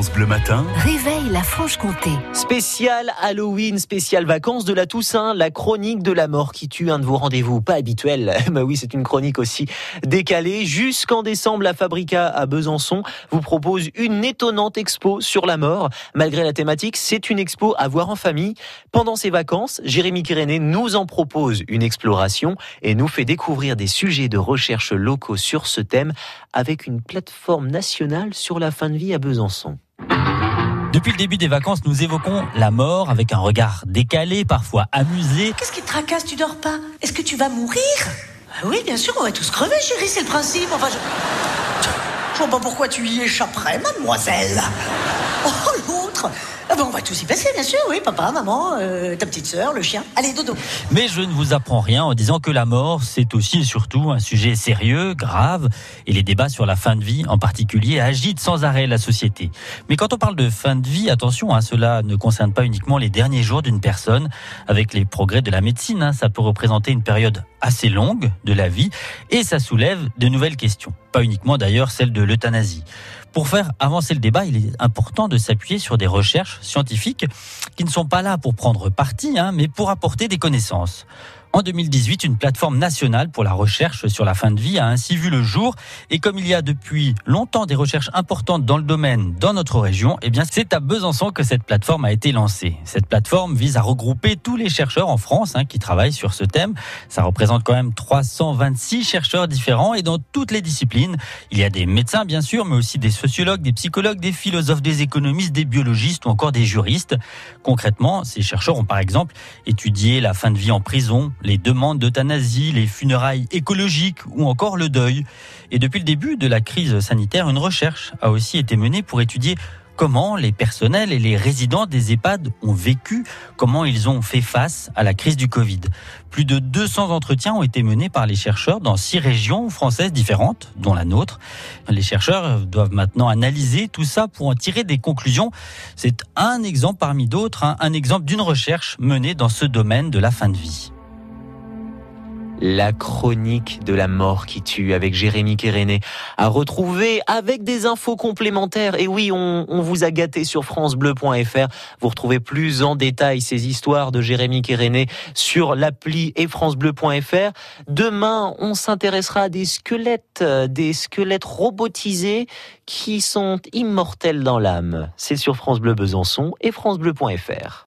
France Bleu Matin. Réveille la Franche-Comté. Spécial Halloween, spécial vacances de la Toussaint, la chronique de la mort qui tue un de vos rendez-vous pas habituels. bah oui, c'est une chronique aussi décalée. Jusqu'en décembre, la Fabrica à Besançon vous propose une étonnante expo sur la mort. Malgré la thématique, c'est une expo à voir en famille. Pendant ces vacances, Jérémy Kiréné nous en propose une exploration et nous fait découvrir des sujets de recherche locaux sur ce thème avec une plateforme nationale sur la fin de vie à Besançon. Depuis le début des vacances, nous évoquons la mort avec un regard décalé, parfois amusé. Qu'est-ce qui te tracasse Tu dors pas? Est-ce que tu vas mourir? Ah Oui, bien sûr, on va tous crever, chérie, c'est le principe. Enfin, je... je vois pas pourquoi tu y échapperais, mademoiselle. Oh, l'autre ah ben, on va tous y passer, bien sûr, oui, papa, maman, euh, ta petite sœur, le chien. Allez, dodo. Mais je ne vous apprends rien en disant que la mort, c'est aussi et surtout un sujet sérieux, grave, et les débats sur la fin de vie en particulier agitent sans arrêt la société. Mais quand on parle de fin de vie, attention, hein, cela ne concerne pas uniquement les derniers jours d'une personne. Avec les progrès de la médecine, hein, ça peut représenter une période assez longue de la vie, et ça soulève de nouvelles questions. Pas uniquement d'ailleurs celle de l'euthanasie. Pour faire avancer le débat, il est important de s'appuyer sur des recherches scientifiques qui ne sont pas là pour prendre parti, hein, mais pour apporter des connaissances. En 2018, une plateforme nationale pour la recherche sur la fin de vie a ainsi vu le jour. Et comme il y a depuis longtemps des recherches importantes dans le domaine dans notre région, eh bien, c'est à Besançon que cette plateforme a été lancée. Cette plateforme vise à regrouper tous les chercheurs en France hein, qui travaillent sur ce thème. Ça représente quand même 326 chercheurs différents et dans toutes les disciplines. Il y a des médecins, bien sûr, mais aussi des sociologues, des psychologues, des philosophes, des économistes, des biologistes ou encore des juristes. Concrètement, ces chercheurs ont par exemple étudié la fin de vie en prison, les demandes d'euthanasie, les funérailles écologiques ou encore le deuil. Et depuis le début de la crise sanitaire, une recherche a aussi été menée pour étudier comment les personnels et les résidents des EHPAD ont vécu, comment ils ont fait face à la crise du Covid. Plus de 200 entretiens ont été menés par les chercheurs dans six régions françaises différentes, dont la nôtre. Les chercheurs doivent maintenant analyser tout ça pour en tirer des conclusions. C'est un exemple parmi d'autres, hein, un exemple d'une recherche menée dans ce domaine de la fin de vie. La chronique de la mort qui tue avec Jérémy Kéréné à retrouver avec des infos complémentaires. Et oui, on, vous a gâté sur francebleu.fr. Vous retrouvez plus en détail ces histoires de Jérémy Kéréné sur l'appli et francebleu.fr. Demain, on s'intéressera à des squelettes, des squelettes robotisés qui sont immortels dans l'âme. C'est sur France Bleu Besançon et francebleu.fr.